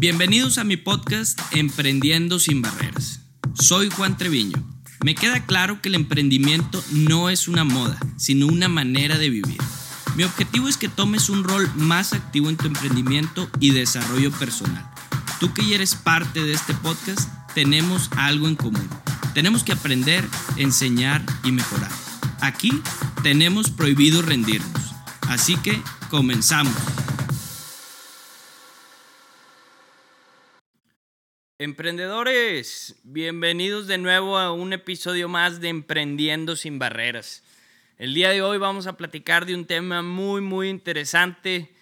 Bienvenidos a mi podcast Emprendiendo sin Barreras. Soy Juan Treviño. Me queda claro que el emprendimiento no es una moda, sino una manera de vivir. Mi objetivo es que tomes un rol más activo en tu emprendimiento y desarrollo personal. Tú que eres parte de este podcast, tenemos algo en común. Tenemos que aprender, enseñar y mejorar. Aquí tenemos prohibido rendirnos. Así que comenzamos. Emprendedores, bienvenidos de nuevo a un episodio más de Emprendiendo sin Barreras. El día de hoy vamos a platicar de un tema muy, muy interesante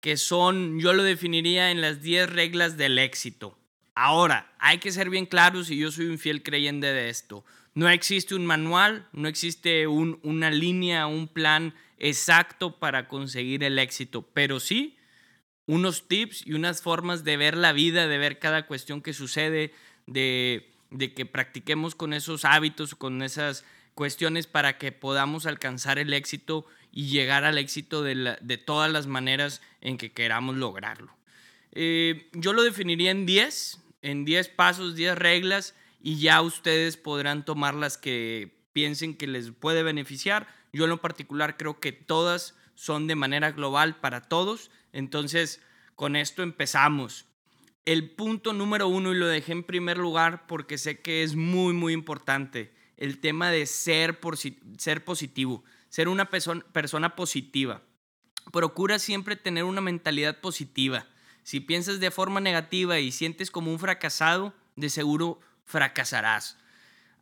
que son, yo lo definiría en las 10 reglas del éxito. Ahora, hay que ser bien claros y yo soy un fiel creyente de esto. No existe un manual, no existe una línea, un plan exacto para conseguir el éxito, pero sí unos tips y unas formas de ver la vida, de ver cada cuestión que sucede, de, que practiquemos con esos hábitos, con esas cuestiones para que podamos alcanzar el éxito y llegar al éxito de, todas las maneras en que queramos lograrlo. Eh, yo lo definiría en 10, en 10 pasos, 10 reglas y ya ustedes podrán tomar las que piensen que les puede beneficiar. Yo en lo particular creo que todas son de manera global para todos entonces, con esto empezamos. El punto número uno, y lo dejé en primer lugar porque sé que es muy, muy importante, el tema de ser, ser positivo, ser una persona positiva. Procura siempre tener una mentalidad positiva. Si piensas de forma negativa y sientes como un fracasado, de seguro fracasarás.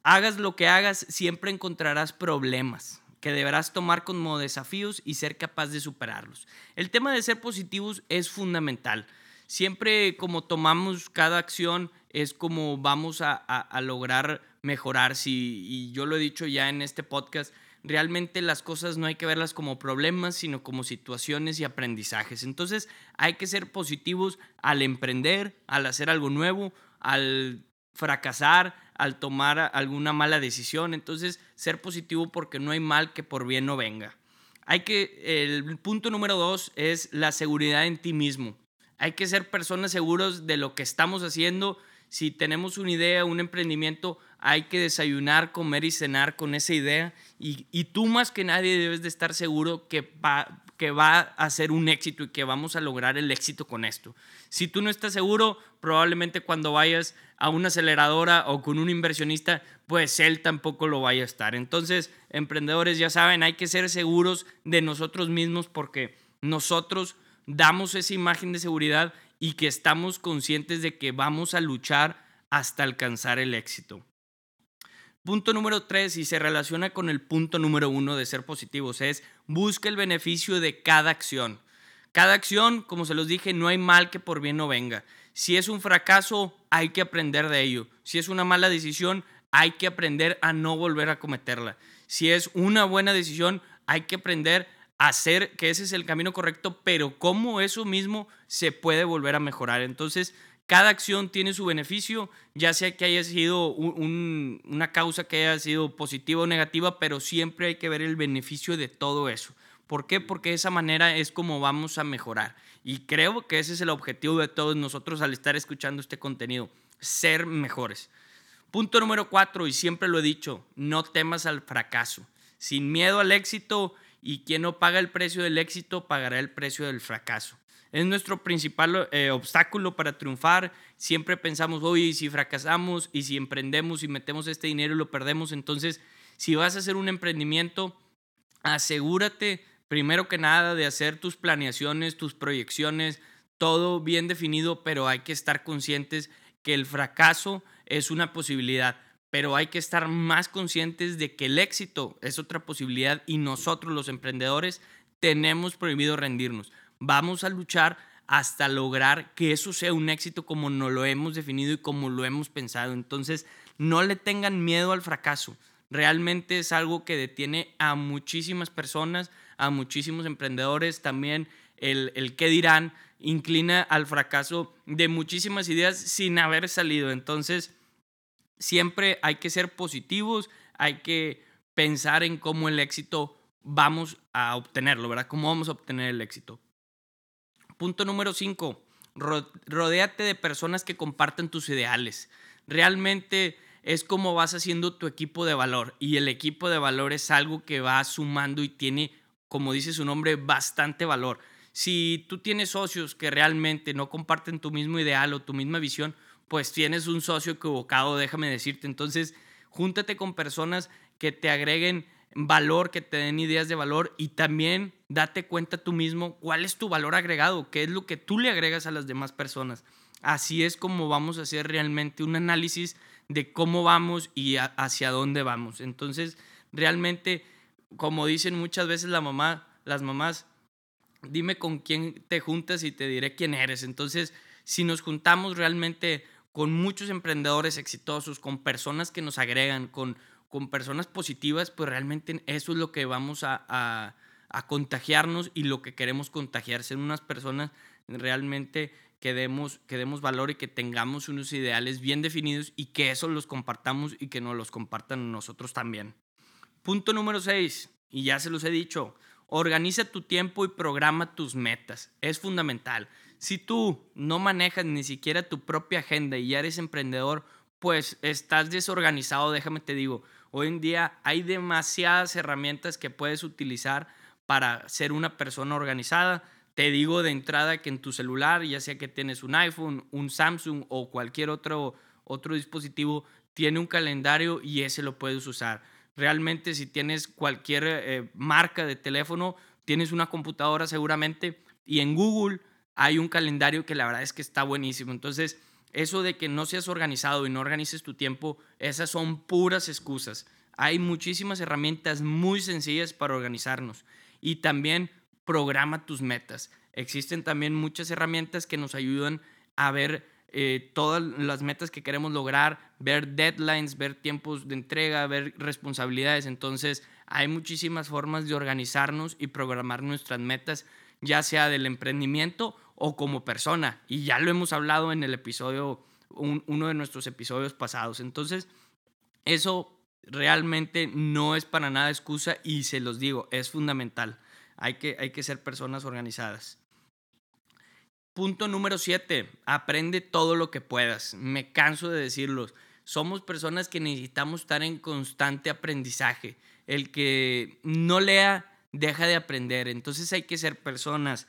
Hagas lo que hagas, siempre encontrarás problemas que deberás tomar como desafíos y ser capaz de superarlos. El tema de ser positivos es fundamental. Siempre como tomamos cada acción es como vamos a, lograr mejorar. Si, y yo lo he dicho ya en este podcast, realmente las cosas no hay que verlas como problemas, sino como situaciones y aprendizajes. Entonces hay que ser positivos al emprender, al hacer algo nuevo, al fracasar, al tomar alguna mala decisión. Entonces, ser positivo porque no hay mal que por bien no venga. Hay que, el punto número dos es la seguridad en ti mismo. Hay que ser personas seguros de lo que estamos haciendo. Si tenemos una idea, un emprendimiento, hay que desayunar, comer y cenar con esa idea. Y, y tú más que nadie debes de estar seguro que va, que va a ser un éxito y que vamos a lograr el éxito con esto. Si tú no estás seguro, probablemente cuando vayas a una aceleradora o con un inversionista, pues él tampoco lo vaya a estar. Entonces, emprendedores, ya saben, hay que ser seguros de nosotros mismos porque nosotros damos esa imagen de seguridad y que estamos conscientes de que vamos a luchar hasta alcanzar el éxito. Punto número tres, y se relaciona con el punto número uno de ser positivos, es busca el beneficio de cada acción. Cada acción, como se los dije, no hay mal que por bien no venga. Si es un fracaso, hay que aprender de ello. Si es una mala decisión, hay que aprender a no volver a cometerla. Si es una buena decisión, hay que aprender a hacer que ese es el camino correcto, pero cómo eso mismo se puede volver a mejorar. Entonces, cada acción tiene su beneficio, ya sea que haya sido una causa que haya sido positiva o negativa, pero siempre hay que ver el beneficio de todo eso. ¿Por qué? Porque de esa manera es como vamos a mejorar. Y creo que ese es el objetivo de todos nosotros al estar escuchando este contenido, ser mejores. Punto número cuatro, y siempre lo he dicho, no temas al fracaso. Sin miedo al éxito, y quien no paga el precio del éxito pagará el precio del fracaso. Es nuestro principal eh, obstáculo para triunfar. Siempre pensamos, oye, si fracasamos y si emprendemos y metemos este dinero y lo perdemos, entonces si vas a hacer un emprendimiento, asegúrate primero que nada de hacer tus planeaciones, tus proyecciones, todo bien definido, pero hay que estar conscientes que el fracaso es una posibilidad, pero hay que estar más conscientes de que el éxito es otra posibilidad y nosotros los emprendedores tenemos prohibido rendirnos vamos a luchar hasta lograr que eso sea un éxito como nos lo hemos definido y como lo hemos pensado. Entonces, no le tengan miedo al fracaso. Realmente es algo que detiene a muchísimas personas, a muchísimos emprendedores. También el, el qué dirán inclina al fracaso de muchísimas ideas sin haber salido. Entonces, siempre hay que ser positivos, hay que pensar en cómo el éxito vamos a obtenerlo, ¿verdad? ¿Cómo vamos a obtener el éxito? Punto número 5. rodéate de personas que compartan tus ideales. Realmente es como vas haciendo tu equipo de valor y el equipo de valor es algo que va sumando y tiene, como dice su nombre, bastante valor. Si tú tienes socios que realmente no comparten tu mismo ideal o tu misma visión, pues tienes un socio equivocado, déjame decirte. Entonces, júntate con personas que te agreguen valor, que te den ideas de valor y también date cuenta tú mismo cuál es tu valor agregado, qué es lo que tú le agregas a las demás personas. Así es como vamos a hacer realmente un análisis de cómo vamos y hacia dónde vamos. Entonces, realmente, como dicen muchas veces la mamá, las mamás, dime con quién te juntas y te diré quién eres. Entonces, si nos juntamos realmente con muchos emprendedores exitosos, con personas que nos agregan, con, con personas positivas, pues realmente eso es lo que vamos a, a, a contagiarnos y lo que queremos contagiar, ser unas personas realmente que demos, que demos valor y que tengamos unos ideales bien definidos y que eso los compartamos y que nos los compartan nosotros también. Punto número 6, y ya se los he dicho, organiza tu tiempo y programa tus metas. Es fundamental. Si tú no manejas ni siquiera tu propia agenda y ya eres emprendedor, pues estás desorganizado, déjame te digo. Hoy en día hay demasiadas herramientas que puedes utilizar para ser una persona organizada te digo de entrada que en tu celular, ya sea que tienes un iPhone, un Samsung o cualquier otro, otro dispositivo, tiene un calendario y ese lo puedes usar. Realmente si tienes cualquier eh, marca de teléfono, tienes una computadora seguramente y en Google hay un calendario que la verdad es que está buenísimo. Entonces, eso de que no seas organizado y no organices tu tiempo, esas son puras excusas. Hay muchísimas herramientas muy sencillas para organizarnos y también programa tus metas. Existen también muchas herramientas que nos ayudan a ver eh, todas las metas que queremos lograr, ver deadlines, ver tiempos de entrega, ver responsabilidades. Entonces, hay muchísimas formas de organizarnos y programar nuestras metas, ya sea del emprendimiento o como persona. Y ya lo hemos hablado en el episodio, uno de nuestros episodios pasados. Entonces, eso realmente no es para nada excusa y se los digo, es fundamental. Hay que, hay que ser personas organizadas. Punto número 7. Aprende todo lo que puedas. Me canso de decirlo. Somos personas que necesitamos estar en constante aprendizaje. El que no lea, deja de aprender. Entonces hay que ser personas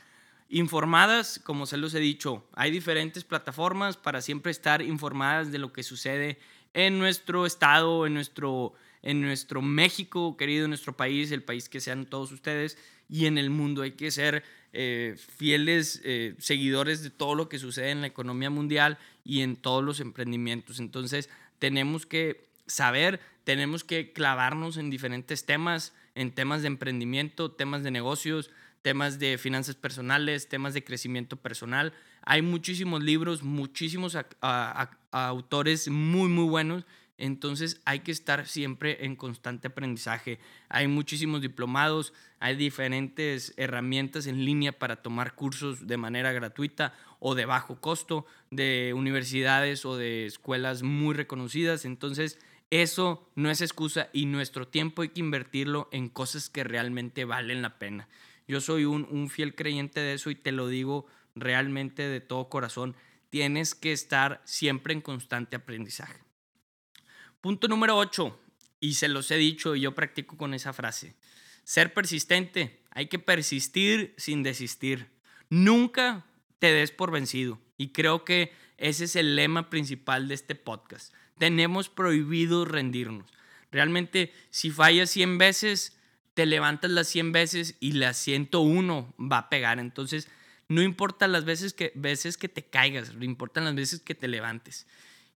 informadas, como se los he dicho. Hay diferentes plataformas para siempre estar informadas de lo que sucede en nuestro estado, en nuestro, en nuestro México, querido, nuestro país, el país que sean todos ustedes y en el mundo. Hay que ser eh, fieles eh, seguidores de todo lo que sucede en la economía mundial y en todos los emprendimientos. Entonces, tenemos que saber, tenemos que clavarnos en diferentes temas, en temas de emprendimiento, temas de negocios, temas de finanzas personales, temas de crecimiento personal. Hay muchísimos libros, muchísimos autores muy, muy buenos entonces hay que estar siempre en constante aprendizaje. Hay muchísimos diplomados, hay diferentes herramientas en línea para tomar cursos de manera gratuita o de bajo costo de universidades o de escuelas muy reconocidas. Entonces eso no es excusa y nuestro tiempo hay que invertirlo en cosas que realmente valen la pena. Yo soy un, fiel creyente de eso y te lo digo realmente de todo corazón. Tienes que estar siempre en constante aprendizaje. Punto número 8, y se los he dicho y yo practico con esa frase. Ser persistente. Hay que persistir sin desistir. Nunca te des por vencido. Y creo que ese es el lema principal de este podcast. Tenemos prohibido rendirnos. Realmente, si fallas 100 veces, te levantas las 100 veces y la 101 va a pegar. Entonces, no importa las veces que, veces que te caigas, no importan las veces que te levantes.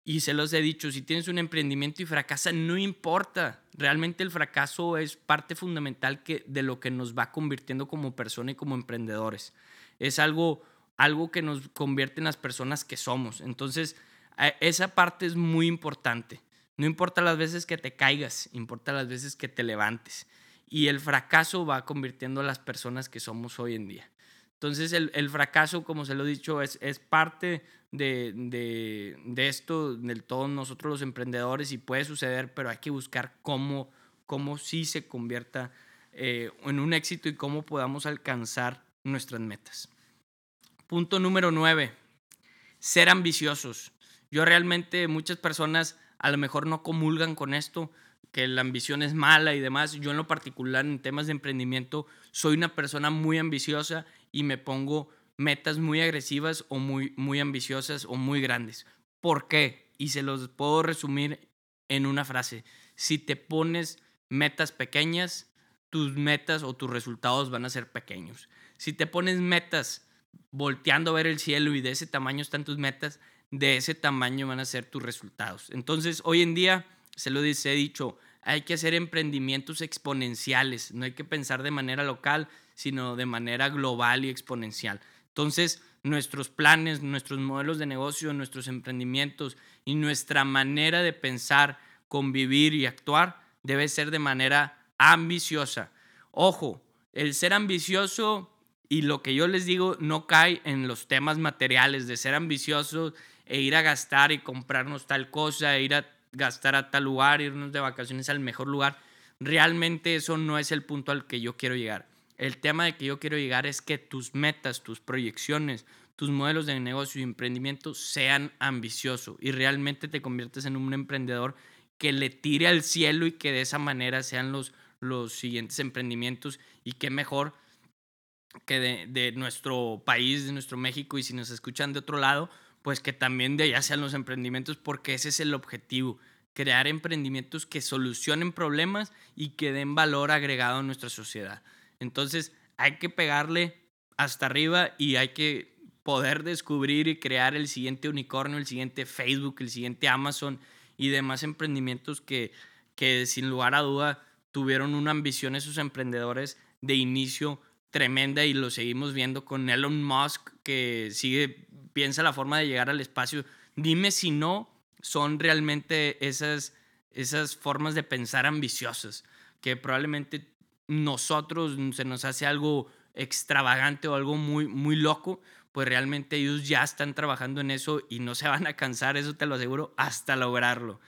Y se los he dicho, si tienes un emprendimiento y fracasa, no importa. Realmente el fracaso es parte fundamental que, de lo que nos va convirtiendo como persona y como emprendedores. Es algo, algo que nos convierte en las personas que somos. Entonces, esa parte es muy importante. No importa las veces que te caigas, importa las veces que te levantes. Y el fracaso va convirtiendo a las personas que somos hoy en día. Entonces el, el, fracaso, como se lo he dicho, es, es parte de, de, de, esto, de todos nosotros los emprendedores y puede suceder, pero hay que buscar cómo, cómo sí se convierta eh, en un éxito y cómo podamos alcanzar nuestras metas. Punto número nueve, ser ambiciosos. Yo realmente, muchas personas a lo mejor no comulgan con esto, la ambición es mala y demás. Yo en lo particular en temas de emprendimiento soy una persona muy ambiciosa y me pongo metas muy agresivas o muy, muy ambiciosas o muy grandes. ¿Por qué? Y se los puedo resumir en una frase. Si te pones metas pequeñas, tus metas o tus resultados van a ser pequeños. Si te pones metas volteando a ver el cielo y de ese tamaño están tus metas, de ese tamaño van a ser tus resultados. Entonces, hoy en día, se lo he dicho, hay que hacer emprendimientos exponenciales, no hay que pensar de manera local, sino de manera global y exponencial. Entonces, nuestros planes, nuestros modelos de negocio, nuestros emprendimientos y nuestra manera de pensar, convivir y actuar debe ser de manera ambiciosa. Ojo, el ser ambicioso y lo que yo les digo no cae en los temas materiales de ser ambicioso e ir a gastar y comprarnos tal cosa, e ir a gastar a tal lugar, irnos de vacaciones al mejor lugar. Realmente eso no es el punto al que yo quiero llegar. El tema de que yo quiero llegar es que tus metas, tus proyecciones, tus modelos de negocio y emprendimiento sean ambiciosos y realmente te conviertes en un emprendedor que le tire al cielo y que de esa manera sean los, los siguientes emprendimientos y qué mejor que de, de, nuestro país, de nuestro México y si nos escuchan de otro lado, pues que también de allá sean los emprendimientos porque ese es el objetivo, crear emprendimientos que solucionen problemas y que den valor agregado a nuestra sociedad. Entonces hay que pegarle hasta arriba y hay que poder descubrir y crear el siguiente unicornio, el siguiente Facebook, el siguiente Amazon y demás emprendimientos que, que sin lugar a duda tuvieron una ambición esos emprendedores de inicio tremenda y lo seguimos viendo con Elon Musk que sigue, piensa la forma de llegar al espacio. Dime si no son realmente esas, esas formas de pensar ambiciosas que probablemente nosotros se nos hace algo extravagante o algo muy, muy loco, pues realmente ellos ya están trabajando en eso y no se van a cansar, eso te lo aseguro, hasta lograrlo.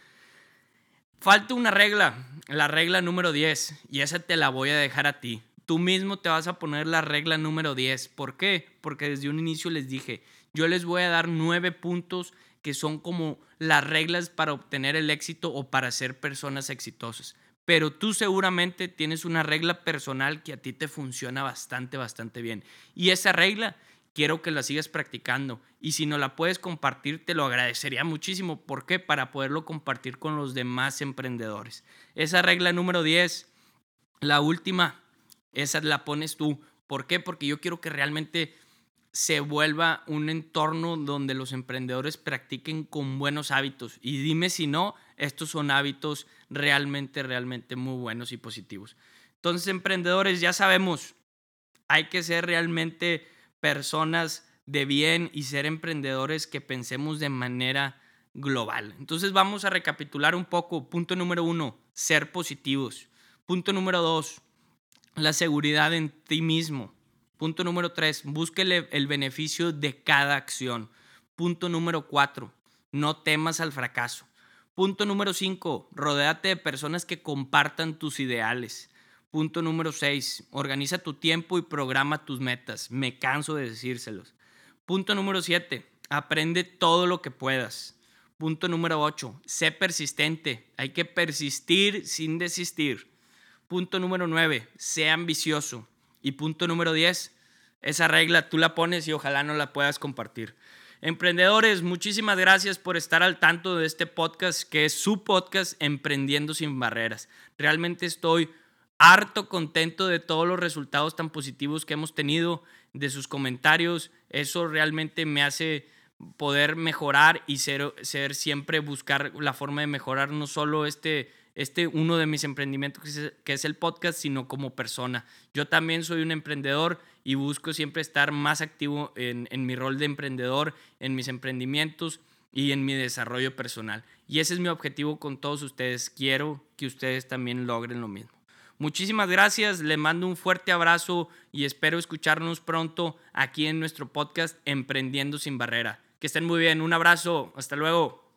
Falta una regla, la regla número 10, y esa te la voy a dejar a ti. Tú mismo te vas a poner la regla número 10. ¿Por qué? Porque desde un inicio les dije, yo les voy a dar nueve puntos que son como las reglas para obtener el éxito o para ser personas exitosas pero tú seguramente tienes una regla personal que a ti te funciona bastante, bastante bien. Y esa regla quiero que la sigas practicando. Y si no la puedes compartir, te lo agradecería muchísimo. ¿Por qué? Para poderlo compartir con los demás emprendedores. Esa regla número 10, la última, esa la pones tú. ¿Por qué? Porque yo quiero que realmente se vuelva un entorno donde los emprendedores practiquen con buenos hábitos. Y dime si no, estos son hábitos realmente, realmente muy buenos y positivos. Entonces, emprendedores, ya sabemos, hay que ser realmente personas de bien y ser emprendedores que pensemos de manera global. Entonces, vamos a recapitular un poco. Punto número uno, ser positivos. Punto número dos, la seguridad en ti mismo. Punto número tres, búsquele el beneficio de cada acción. Punto número cuatro, no temas al fracaso. Punto número cinco, rodéate de personas que compartan tus ideales. Punto número seis, organiza tu tiempo y programa tus metas. Me canso de decírselos. Punto número siete, aprende todo lo que puedas. Punto número ocho, sé persistente. Hay que persistir sin desistir. Punto número nueve, sé ambicioso. Y punto número 10, esa regla tú la pones y ojalá no la puedas compartir. Emprendedores, muchísimas gracias por estar al tanto de este podcast, que es su podcast Emprendiendo sin Barreras. Realmente estoy harto contento de todos los resultados tan positivos que hemos tenido, de sus comentarios. Eso realmente me hace poder mejorar y ser, ser siempre buscar la forma de mejorar no solo este este uno de mis emprendimientos que es, el podcast, sino como persona. Yo también soy un emprendedor y busco siempre estar más activo en, mi rol de emprendedor, en mis emprendimientos y en mi desarrollo personal. Y ese es mi objetivo con todos ustedes. Quiero que ustedes también logren lo mismo. Muchísimas gracias, le mando un fuerte abrazo y espero escucharnos pronto aquí en nuestro podcast Emprendiendo sin Barrera. Que estén muy bien, un abrazo, hasta luego.